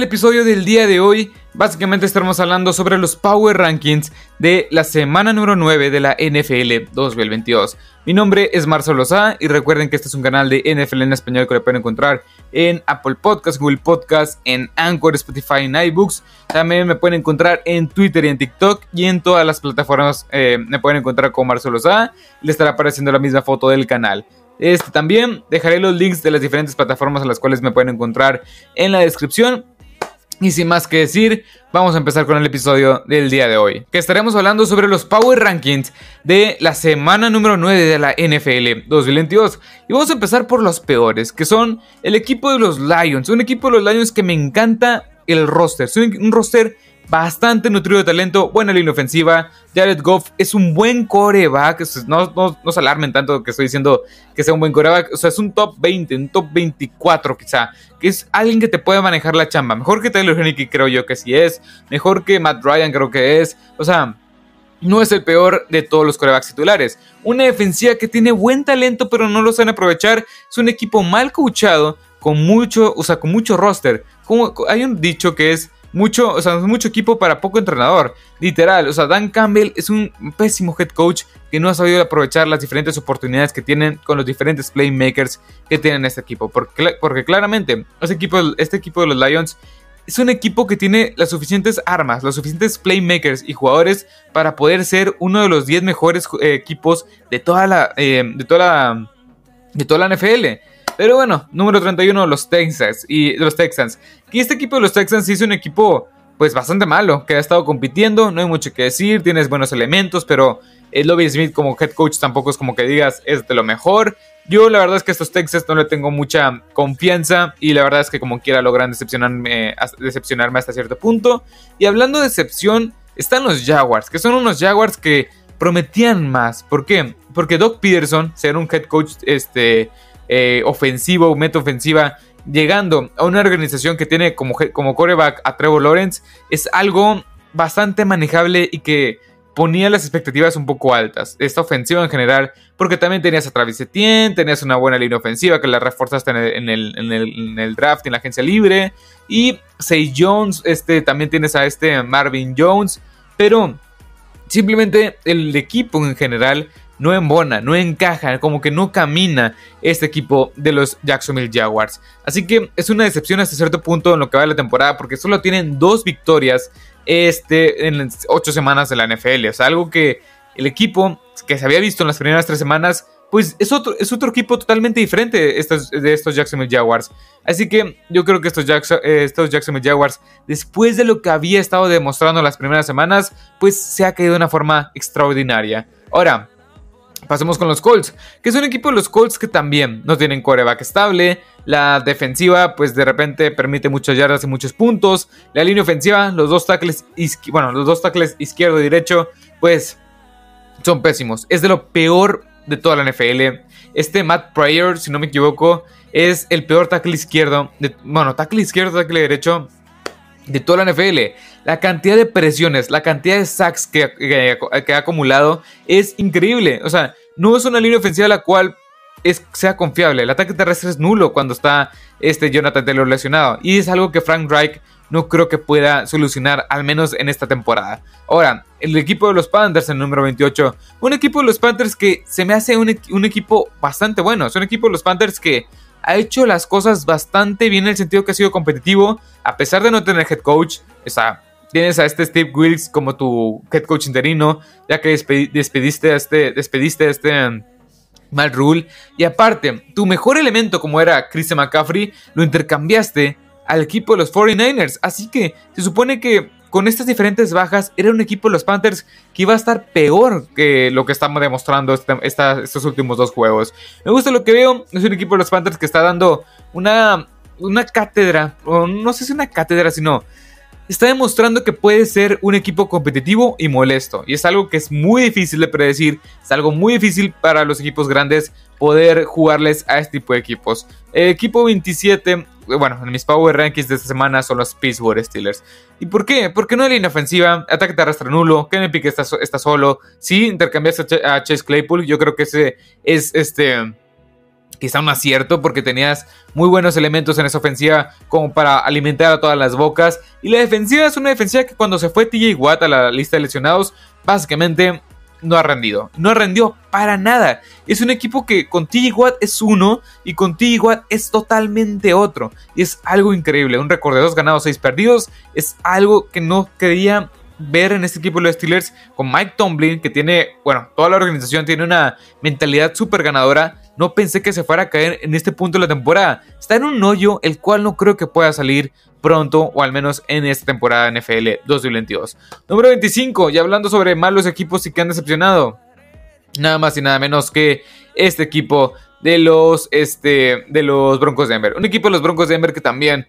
el episodio del día de hoy, básicamente estaremos hablando sobre los Power Rankings de la semana número 9 de la NFL 2022. Mi nombre es Marcelo Lozá y recuerden que este es un canal de NFL en español que lo pueden encontrar en Apple Podcasts, Google Podcasts, en Anchor, Spotify, en iBooks. También me pueden encontrar en Twitter y en TikTok y en todas las plataformas eh, me pueden encontrar como Marcelo Lozá. Le estará apareciendo la misma foto del canal. Este, también dejaré los links de las diferentes plataformas a las cuales me pueden encontrar en la descripción. Y sin más que decir, vamos a empezar con el episodio del día de hoy, que estaremos hablando sobre los Power Rankings de la semana número 9 de la NFL 2022. Y vamos a empezar por los peores, que son el equipo de los Lions, un equipo de los Lions que me encanta el roster, es un roster bastante nutrido de talento, buena línea ofensiva. Jared Goff es un buen coreback. No, no, se alarmen tanto que estoy diciendo que sea un buen coreback. O sea, es un top 20, un top 24 quizá. Que es alguien que te puede manejar la chamba. Mejor que Taylor Henneke creo yo que sí es. Mejor que Matt Ryan creo que es. O sea, no es el peor de todos los corebacks titulares. Una defensiva que tiene buen talento pero no lo saben aprovechar. Es un equipo mal coachado con mucho, o sea, con mucho roster. Como, hay un dicho que es mucho, o sea, mucho equipo para poco entrenador. Literal, o sea, Dan Campbell es un pésimo head coach que no ha sabido aprovechar las diferentes oportunidades que tienen con los diferentes playmakers que tienen este equipo. Porque, porque claramente, este equipo, este equipo de los Lions es un equipo que tiene las suficientes armas, los suficientes playmakers y jugadores para poder ser uno de los 10 mejores eh, equipos de toda la, eh, de toda la, de toda la NFL. Pero bueno, número 31, los Texans. Y los Texans. Y este equipo de los Texans sí es un equipo, pues bastante malo, que ha estado compitiendo. No hay mucho que decir, tienes buenos elementos, pero el Lobby Smith como head coach tampoco es como que digas es de lo mejor. Yo la verdad es que a estos Texans no le tengo mucha confianza y la verdad es que como quiera logran decepcionarme, decepcionarme hasta cierto punto. Y hablando de decepción, están los Jaguars, que son unos Jaguars que prometían más. ¿Por qué? Porque Doc Peterson, ser un head coach este, eh, ofensivo, meta ofensiva, llegando a una organización que tiene como, como coreback a Trevor Lawrence, es algo bastante manejable y que ponía las expectativas un poco altas. Esta ofensiva en general, porque también tenías a Travis Etienne, tenías una buena línea ofensiva que la reforzaste en el, en el, draft, en la agencia libre, y Say Jones, este, también tienes a este Marvin Jones, pero simplemente el equipo en general no embona, no encaja, como que no camina este equipo de los Jacksonville Jaguars. Así que es una decepción hasta cierto punto en lo que va de la temporada, porque solo tienen dos victorias este, en ocho semanas de la NFL. O sea, algo que el equipo que se había visto en las primeras tres semanas, pues es otro, es otro equipo totalmente diferente de estos, de Jacksonville Jaguars. Así que yo creo que estos, eh, estos Jacksonville Jaguars, después de lo que había estado demostrando las primeras semanas, pues se ha caído de una forma extraordinaria. Ahora, Pasemos con los Colts, que es un equipo de los Colts que también no tienen coreback estable. La defensiva, pues de repente permite muchas yardas y muchos puntos. La línea ofensiva, los dos tackles, bueno, los dos tackles izquierdo y derecho, pues son pésimos. Es de lo peor de toda la NFL. Este Matt Pryor, si no me equivoco, es el peor tackle izquierdo. De, bueno, tackle izquierdo, tackle derecho de toda la NFL. La cantidad de presiones, la cantidad de sacks que, que, ha acumulado es increíble. O sea, no es una línea ofensiva la cual es, sea confiable. El ataque terrestre es nulo cuando está este Jonathan Taylor lesionado. Y es algo que Frank Reich no creo que pueda solucionar, al menos en esta temporada. Ahora, el equipo de los Panthers en el número 28. Un equipo de los Panthers que se me hace un, un equipo bastante bueno. Es un equipo de los Panthers que ha hecho las cosas bastante bien en el sentido que ha sido competitivo, a pesar de no tener head coach. Sea, tienes a este Steve Wilkes como tu head coach interino, ya que despediste a este, despediste este um, Mal Rule. Y aparte, tu mejor elemento como era Christian McCaffrey, lo intercambiaste al equipo de los 49ers. Así que se supone que con estas diferentes bajas, era un equipo de los Panthers que iba a estar peor que lo que estamos demostrando este, estos últimos dos juegos. Me gusta lo que veo, es un equipo de los Panthers que está dando una, una cátedra, o no sé si una cátedra, sino está demostrando que puede ser un equipo competitivo y molesto. Y es algo que es muy difícil de predecir, es algo muy difícil para los equipos grandes poder jugarles a este tipo de equipos. El equipo 27 bueno, en mis Power Rankings de esta semana son los Pittsburgh Steelers. ¿Y por qué? Porque no hay línea ofensiva, ataque terrestre nulo, Kenny Pick está, solo. Si intercambiaste a Chase Claypool, yo creo que ese es este quizá un acierto porque tenías muy buenos elementos en esa ofensiva como para alimentar a todas las bocas. Y la defensiva es una defensiva que cuando se fue TJ Watt a la lista de lesionados, básicamente no ha rendido. No ha rendido para nada. Es un equipo que con TJ Watt es uno y con TJ Watt es totalmente otro. Y es algo increíble. Un récord de dos ganados, seis perdidos. Es algo que no quería ver en este equipo de los Steelers con Mike Tomlin, que tiene, bueno, toda la organización tiene una mentalidad súper ganadora no pensé que se fuera a caer en este punto de la temporada. Está en un hoyo el cual no creo que pueda salir pronto o al menos en esta temporada NFL 2022. Número 25, y hablando sobre malos equipos y que han decepcionado. Nada más y nada menos que este equipo de los, este, de los Broncos de Denver. Un equipo de los Broncos de Denver que también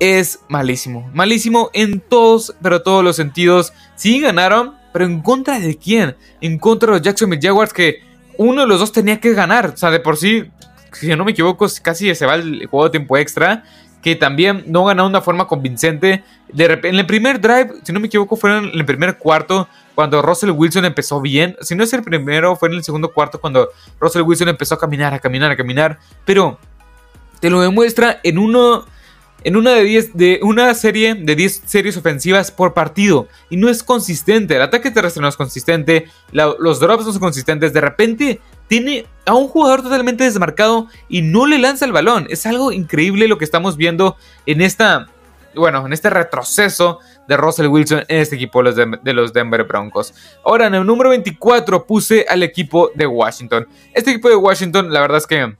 es malísimo. Malísimo en todos, pero todos los sentidos. Sí ganaron, pero ¿en contra de quién? En contra de los Jacksonville Jaguars que uno de los dos tenía que ganar. O sea, de por sí, si no me equivoco, casi se va el juego de tiempo extra. Que también no ganó de una forma convincente. De repente, en el primer drive, si no me equivoco, fue en el primer cuarto. Cuando Russell Wilson empezó bien. Si no es el primero, fue en el segundo cuarto. Cuando Russell Wilson empezó a caminar, a caminar, a caminar. Pero te lo demuestra en uno en una, de diez, de una serie de 10 series ofensivas por partido y no es consistente. El ataque terrestre no es consistente, los drops no son consistentes. De repente tiene a un jugador totalmente desmarcado y no le lanza el balón. Es algo increíble lo que estamos viendo en esta, bueno, en este retroceso de Russell Wilson en este equipo de los Denver Broncos. Ahora en el número 24 puse al equipo de Washington. Este equipo de Washington, la verdad es que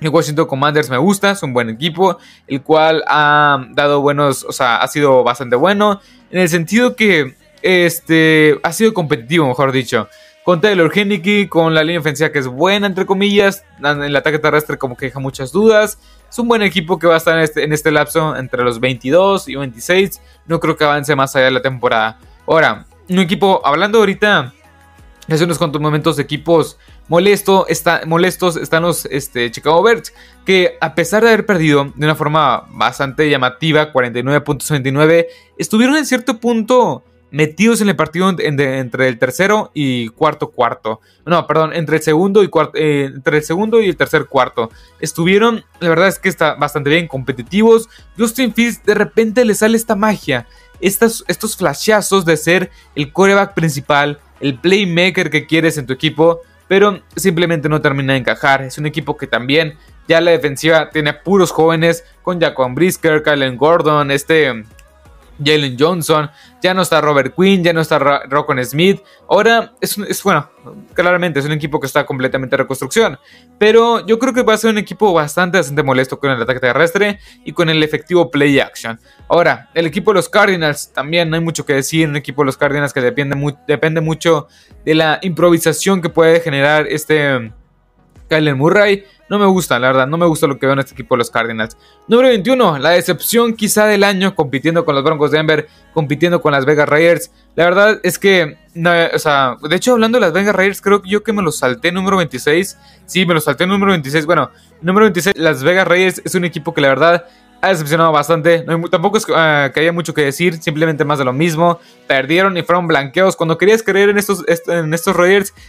el Washington Commanders me gusta, es un buen equipo, el cual ha dado buenos, o sea, ha sido bastante bueno, en el sentido que este, ha sido competitivo, mejor dicho. Con Taylor Henneke, con la línea ofensiva que es buena, entre comillas, el ataque terrestre como que deja muchas dudas. Es un buen equipo que va a estar en este, en este lapso entre los 22 y 26. No creo que avance más allá de la temporada. Ahora, un equipo, hablando ahorita hace unos cuantos momentos de equipos molesto, está, molestos están los este, Chicago Bears, que a pesar de haber perdido de una forma bastante llamativa, 49.29, estuvieron en cierto punto metidos en el partido entre el tercero y cuarto cuarto. No, perdón, entre el segundo y cuarto, eh, entre el segundo y el tercer cuarto. Estuvieron, la verdad es que está bastante bien competitivos. Justin Fields de repente le sale esta magia, estos, estos flashazos de ser el coreback principal, el playmaker que quieres en tu equipo pero simplemente no termina de encajar. Es un equipo que también ya la defensiva tiene puros jóvenes con Jacob Brisker, Kylen Gordon, este Jalen Johnson, ya no está Robert Quinn, ya no está Rockon Smith. Ahora es, es, bueno, claramente es un equipo que está completamente en reconstrucción. Pero yo creo que va a ser un equipo bastante, bastante molesto con el ataque terrestre y con el efectivo play action. Ahora, el equipo de los Cardinals también no hay mucho que decir. Un equipo de los Cardinals que depende, depende mucho de la improvisación que puede generar este Kyler Murray. No me gusta, la verdad, no me gusta lo que veo en este equipo de los Cardinals. Número 21, la decepción quizá del año, compitiendo con los Broncos de Denver, compitiendo con las Vegas Raiders. La verdad es que, no, o sea, de hecho, hablando de las Vegas Raiders, creo que yo que me lo salté número 26. Sí, me lo salté número 26. Bueno, número 26, las Vegas Raiders es un equipo que la verdad ha decepcionado bastante. tampoco es ah, que haya mucho que decir, simplemente más de lo mismo. Perdieron y fueron blanqueados. Cuando querías creer en estos, en estos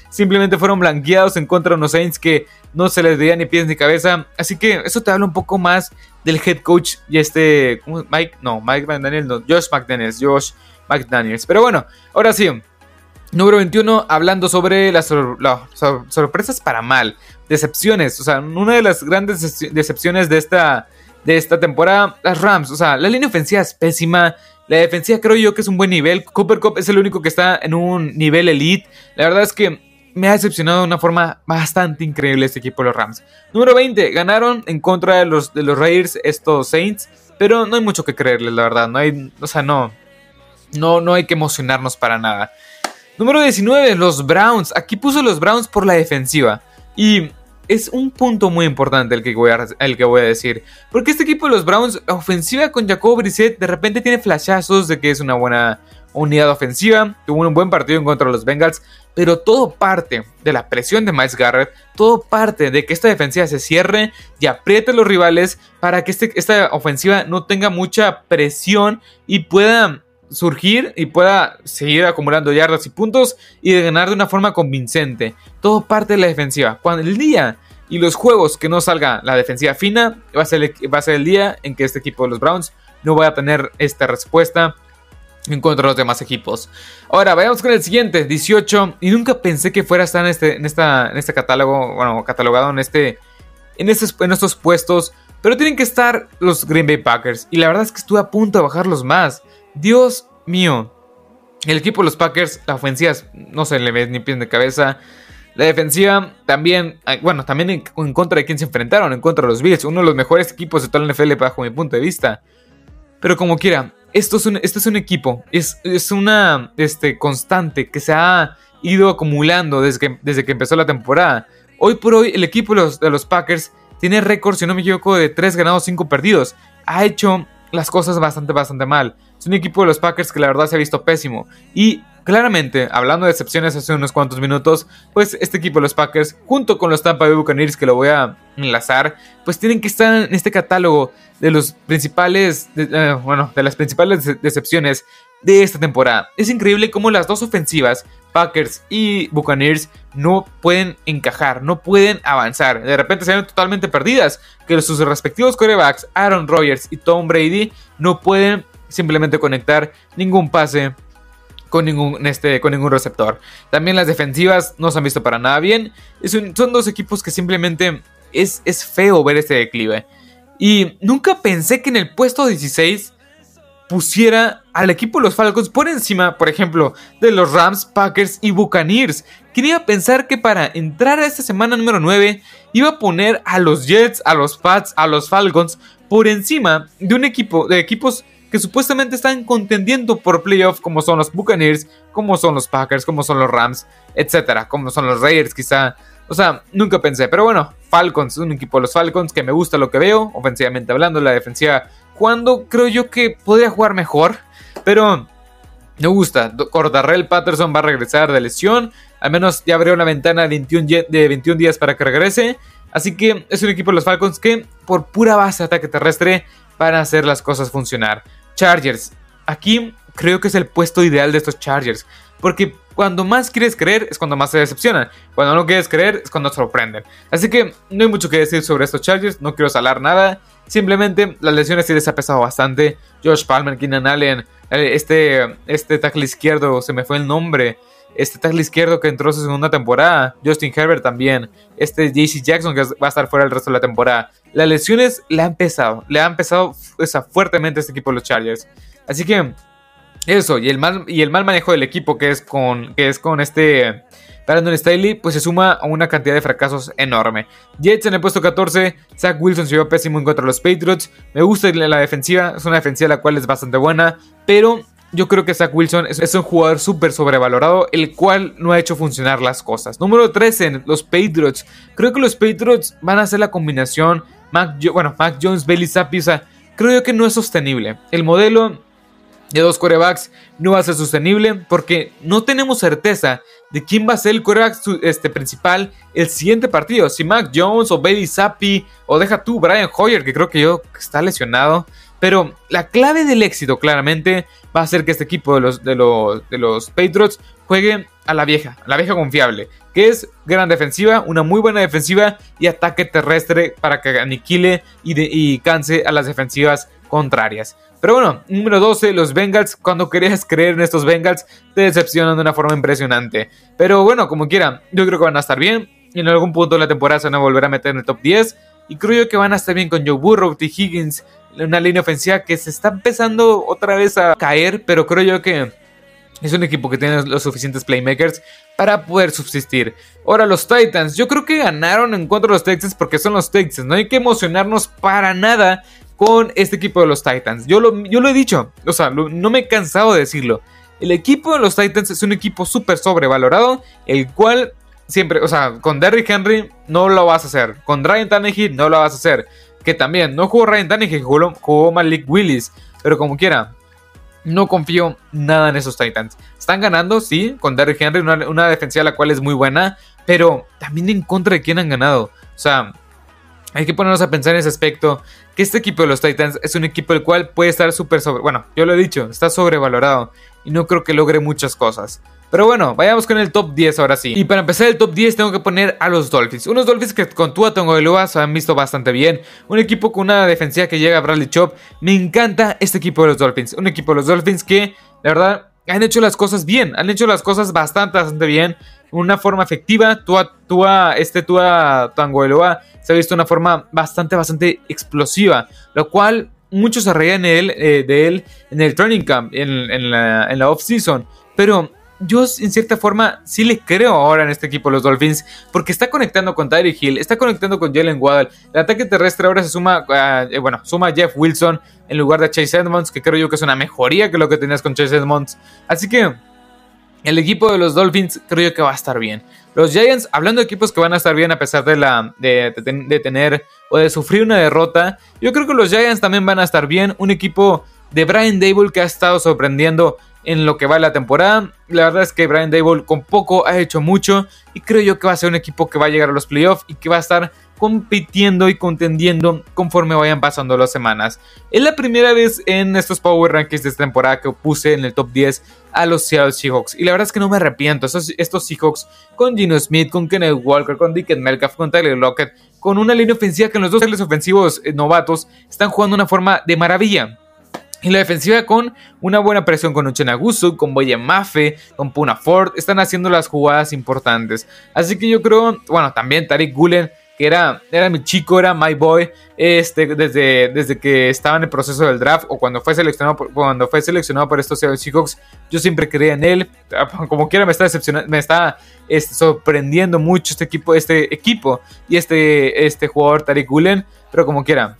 simplemente fueron blanqueados en contra de unos Saints que no se les veía ni pies ni cabeza. Así que eso te habla un poco más del head coach y este. Mike, no, Mike McDaniels, no, Josh McDaniels, Josh McDaniels. Pero bueno, ahora sí. Número 21, hablando sobre las, sorpresas para mal, decepciones. O sea, una de las grandes decepciones de esta de esta temporada, las Rams. O sea, la línea ofensiva es pésima. La defensiva creo yo que es un buen nivel. Cooper Cup es el único que está en un nivel elite. La verdad es que me ha decepcionado de una forma bastante increíble este equipo de los Rams. Número 20, ganaron en contra de los, de los Raiders estos Saints. Pero no hay mucho que creerles, la verdad. No hay, o sea, no, no, no hay que emocionarnos para nada. Número 19, los Browns. Aquí puso los Browns por la defensiva. Y es un punto muy importante el que, voy a, el que voy a decir. Porque este equipo de los Browns, ofensiva con Jacob Brissett, de repente tiene flashazos de que es una buena unidad ofensiva. Tuvo un buen partido en contra de los Bengals. Pero todo parte de la presión de Miles Garrett. Todo parte de que esta defensiva se cierre y apriete a los rivales para que este, esta ofensiva no tenga mucha presión y pueda surgir y pueda seguir acumulando yardas y puntos y de ganar de una forma convincente. Todo parte de la defensiva. Cuando el día Y los juegos que no salga la defensiva fina, va a ser el, va a ser el día en que este equipo de los Browns no vaya a tener esta respuesta en contra de los demás equipos. Ahora, vayamos con el siguiente, 18. Y nunca pensé que fuera a estar en este, en esta, en este catálogo, bueno, catalogado en, este, en, estos, en estos puestos. Pero tienen que estar los Green Bay Packers. Y la verdad es que estuve a punto de bajarlos más. Dios mío. El equipo de los Packers, la ofensiva, no se le ve ni pie de cabeza. La defensiva también, bueno, también en, contra de quién se enfrentaron, en contra de los Bills, uno de los mejores equipos de toda la NFL bajo mi punto de vista. Pero como quiera, esto es un, este es un equipo, es, es una este, constante que se ha ido acumulando desde que, desde que empezó la temporada. Hoy por hoy el equipo de los, de los Packers tiene récord, si no me equivoco, de 3 ganados, 5 perdidos. Ha hecho las cosas bastante, bastante mal. Es un equipo de los Packers que la verdad se ha visto pésimo. Y claramente, hablando de excepciones hace unos cuantos minutos, pues este equipo de los Packers, junto con los Tampa Bay Buccaneers, que lo voy a enlazar, pues tienen que estar en este catálogo de los principales, eh, bueno, de las principales decepciones de esta temporada. Es increíble cómo las dos ofensivas, Packers y Buccaneers, no pueden encajar, no pueden avanzar. De repente se ven totalmente perdidas, que sus respectivos corebacks, Aaron Rodgers y Tom Brady, no pueden simplemente conectar ningún pase con ningún, este, con ningún receptor. También las defensivas no se han visto para nada bien. son dos equipos que simplemente es, es feo ver este declive. Y nunca pensé que en el puesto 16 pusiera al equipo de los Falcons por encima, por ejemplo, de los Rams, Packers y Buccaneers. Quería pensar que para entrar a esta semana número 9 iba a poner a los Jets, a los Pats, a los Falcons por encima de un equipo de equipos que supuestamente están contendiendo por playoff como son los Buccaneers, como son los Packers, como son los Rams, etcétera, como son los Raiders quizá. O sea, nunca pensé, pero bueno, Falcons, un equipo de los Falcons que me gusta lo que veo, ofensivamente hablando, la defensiva cuando creo yo que podría jugar mejor, pero me gusta. Cordarrell Patterson va a regresar de lesión, al menos ya abrió una ventana de 21, de 21 días para que regrese. Así que es un equipo de los Falcons que por pura base de ataque terrestre van a hacer las cosas funcionar. Chargers. Aquí creo que es el puesto ideal de estos Chargers. Porque cuando más quieres creer es cuando más se decepcionan. Cuando no quieres creer es cuando sorprenden. Así que no hay mucho que decir sobre estos Chargers. No quiero salar nada. Simplemente las lesiones sí les ha pesado bastante. Josh Palmer, Keenan Allen, eh, este, este tackle izquierdo, se me fue el nombre. Este tackle izquierdo que entró su segunda temporada. Justin Herbert también. Este JC Jackson que va a estar fuera el resto de la temporada. Las lesiones le han pesado. Le han pesado fuertemente a este equipo de los Chargers. Así que eso. Y el mal, y el mal manejo del equipo que es con, que es con este... Brandon Staley, pues se suma a una cantidad de fracasos enorme. Jets en el puesto 14, Zach Wilson se vio pésimo en contra de los Patriots. Me gusta la defensiva, es una defensiva la cual es bastante buena, pero yo creo que Zach Wilson es, un jugador súper sobrevalorado, el cual no ha hecho funcionar las cosas. Número 13, los Patriots. Creo que los Patriots van a hacer la combinación Mac, bueno, Mac Jones, Bailey Zappi, o sea, creo yo que no es sostenible. El modelo de dos corebacks no va a ser sostenible porque no tenemos certeza de quién va a ser el coreback este, principal el siguiente partido. Si Mac Jones o Bailey Zappi o deja tú Brian Hoyer, que creo que yo está lesionado. Pero la clave del éxito, claramente, va a ser que este equipo de los, de los, de los Patriots juegue a la vieja, a la vieja confiable, que es gran defensiva, una muy buena defensiva y ataque terrestre para que aniquile y, y canse a las defensivas contrarias. Pero bueno, número 12, los Bengals. Cuando querías creer en estos Bengals, te decepcionan de una forma impresionante. Pero bueno, como quiera, yo creo que van a estar bien. Y en algún punto de la temporada se van a volver a meter en el top 10. Y creo yo que van a estar bien con Joe Burrow, T. Higgins, una línea ofensiva que se está empezando otra vez a caer, pero creo yo que es un equipo que tiene los suficientes playmakers para poder subsistir. Ahora los Titans, yo creo que ganaron en contra de los Texans porque son los Texans, no hay que emocionarnos para nada con este equipo de los Titans. Yo lo, yo lo he dicho, o sea, no me he cansado de decirlo. El equipo de los Titans es un equipo súper sobrevalorado, el cual siempre, o sea, con Derrick Henry no lo vas a hacer, con Ryan Tannehill no lo vas a hacer, que también no jugó Ryan Tannehill, jugó, jugó Malik Willis, pero como quiera, no confío nada en esos Titans. Están ganando, sí, con Derrick Henry, una, una defensiva la cual es muy buena, pero también en contra de quién han ganado. O sea, hay que ponernos a pensar en ese aspecto, que este equipo de los Titans es un equipo el cual puede estar súper sobre... Bueno, yo lo he dicho, está sobrevalorado. Y no creo que logre muchas cosas. Pero bueno, vayamos con el top 10 ahora sí. Y para empezar el top 10 tengo que poner a los Dolphins. Unos Dolphins que con Tua Tongoiloa se han visto bastante bien. Un equipo con una defensiva que llega a Bradley Chop. Me encanta este equipo de los Dolphins. Un equipo de los Dolphins que, la verdad, han hecho las cosas bien. Han hecho las cosas bastante, bastante bien. Una forma efectiva. Tua, Tua, este Tua Tongoiloa se ha visto una forma bastante, bastante explosiva. Lo cual muchos se reían de él, eh, de él en el training camp, en, en la, off-season. Pero yo en cierta forma sí le creo ahora en este equipo los Dolphins porque está conectando con Tyreek Hill, está conectando con Jalen Waddle. El ataque terrestre ahora se suma, uh, bueno, suma Jeff Wilson en lugar de Chase Edmonds, que creo yo que es una mejoría que lo que tenías con Chase Edmonds. Así que el equipo de los Dolphins creo que va a estar bien. Los Giants, hablando de equipos que van a estar bien a pesar de, la, de, de tener o de sufrir una derrota, yo creo que los Giants también van a estar bien. Un equipo de Brian Dable que ha estado sorprendiendo en lo que va la temporada. La verdad es que Brian Dable con poco ha hecho mucho y creo yo que va a ser un equipo que va a llegar a los playoffs y que va a estar compitiendo y contendiendo conforme vayan pasando las semanas. Es la primera vez en estos Power Rankings de esta temporada que puse en el top 10 a los Seattle Seahawks. Y la verdad es que no me arrepiento. Estos, Seahawks con Gino Smith, con Kenneth Walker, con Dickens Melcalf, con Tyler Lockett, con una línea ofensiva que en los dos ofensivos eh, novatos están jugando de una forma de maravilla. Y la defensiva con una buena presión con Uchenagusu, con Boye Mafe, con Puna Ford, están haciendo las jugadas importantes. Así que yo creo, bueno, también Tariq Gulen, que era, era mi chico, era my boy, este, desde, desde que estaba en el proceso del draft o cuando fue seleccionado por, cuando fue seleccionado por estos Seahawks, yo siempre creía en él. Como quiera me está decepcionando, me está sorprendiendo mucho este equipo, este equipo y este, este jugador Tariq Gulen, pero como quiera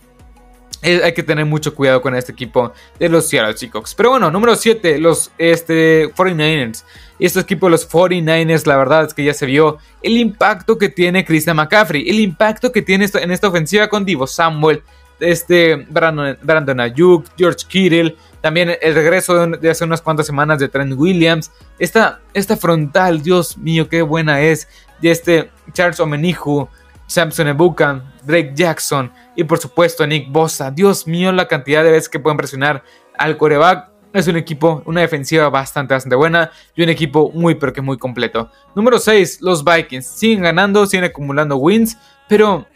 hay que tener mucho cuidado con este equipo de los Seattle Seahawks. Pero bueno, número 7, los este, 49ers. Y este equipo de los 49ers, la verdad es que ya se vio el impacto que tiene Christian McCaffrey, el impacto que tiene en esta ofensiva con Divo Samuel, este Brandon, Brandon Ayuk, George Kittle, también el regreso de, hace unas cuantas semanas de Trent Williams, esta, esta frontal, Dios mío, qué buena es, de este Charles Omenihu, Samson Ebuka, Drake Jackson y por supuesto Nick Bosa. Dios mío, la cantidad de veces que pueden presionar al coreback. Es un equipo, una defensiva bastante, bastante buena y un equipo muy, pero que muy completo. Número 6, los Vikings. Siguen ganando, siguen acumulando wins, pero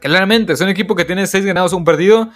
claramente es un equipo que tiene 6 ganados, un perdido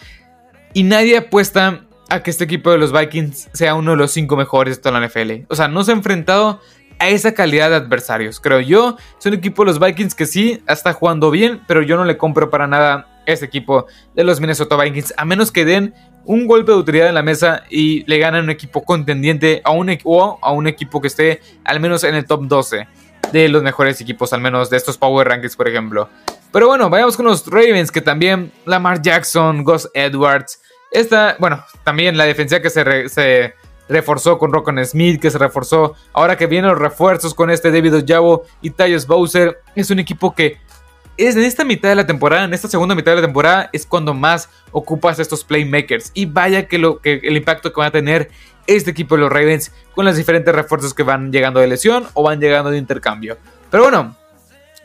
y nadie apuesta a que este equipo de los Vikings sea uno de los 5 mejores de toda la NFL. O sea, no se ha enfrentado a esa calidad de adversarios. Creo yo, es un equipo de los Vikings que sí está jugando bien, pero yo no le compro para nada a este equipo de los Minnesota Vikings, a menos que den un golpe de autoridad en la mesa y le ganen un equipo contendiente a un, o a un equipo que esté al menos en el top 12 de los mejores equipos, al menos de estos Power Rankings, por ejemplo. Pero bueno, vayamos con los Ravens, que también Lamar Jackson, Gus Edwards, esta, bueno, también la defensa que se reforzó con Rockon Smith, que se reforzó ahora que vienen los refuerzos con este David Ojabo y Tyus Bowser. Es un equipo que es en esta mitad de la temporada, en esta segunda mitad de la temporada, es cuando más ocupas estos playmakers. Y vaya que, lo, que el impacto que va a tener este equipo de los Ravens con los diferentes refuerzos que van llegando de lesión o van llegando de intercambio. Pero bueno,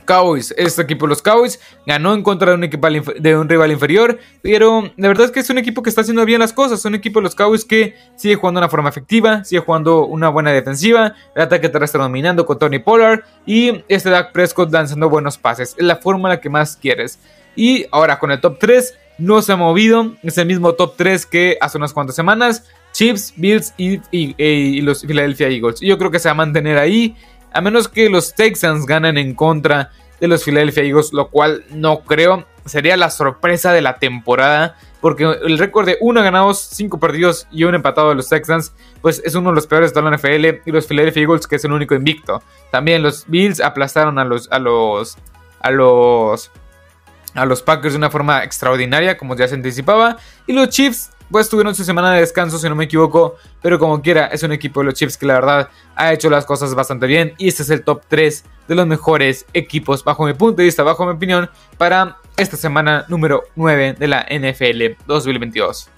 Cowboys. Este equipo, los Cowboys, ganó en contra de un, rival inferior. Pero la verdad es que es un equipo que está haciendo bien las cosas. Es un equipo, los Cowboys, que sigue jugando de una forma efectiva, sigue jugando una buena defensiva. El ataque terrestre dominando con Tony Pollard. Y este Dak Prescott lanzando buenos pases. Es la fórmula que más quieres. Y ahora con el top 3, no se ha movido. Es el mismo top 3 que hace unas cuantas semanas. Chiefs, Bills y, los Philadelphia Eagles. Yo creo que se va a mantener ahí a menos que los Texans ganen en contra de los Philadelphia Eagles, lo cual no creo. Sería la sorpresa de la temporada, porque el récord de 1 ganados, 5 perdidos y 1 empatado de los Texans, pues es uno de los peores de la NFL, y los Philadelphia Eagles, que es el único invicto. También los Bills aplastaron a los, a los, a los, a los Packers de una forma extraordinaria, como ya se anticipaba, y los Chiefs pues tuvieron su semana de descanso, si no me equivoco. Pero como quiera, es un equipo de los Chiefs que la verdad ha hecho las cosas bastante bien. Y este es el top 3 de los mejores equipos, bajo mi punto de vista, bajo mi opinión, para esta semana número 9 de la NFL 2022.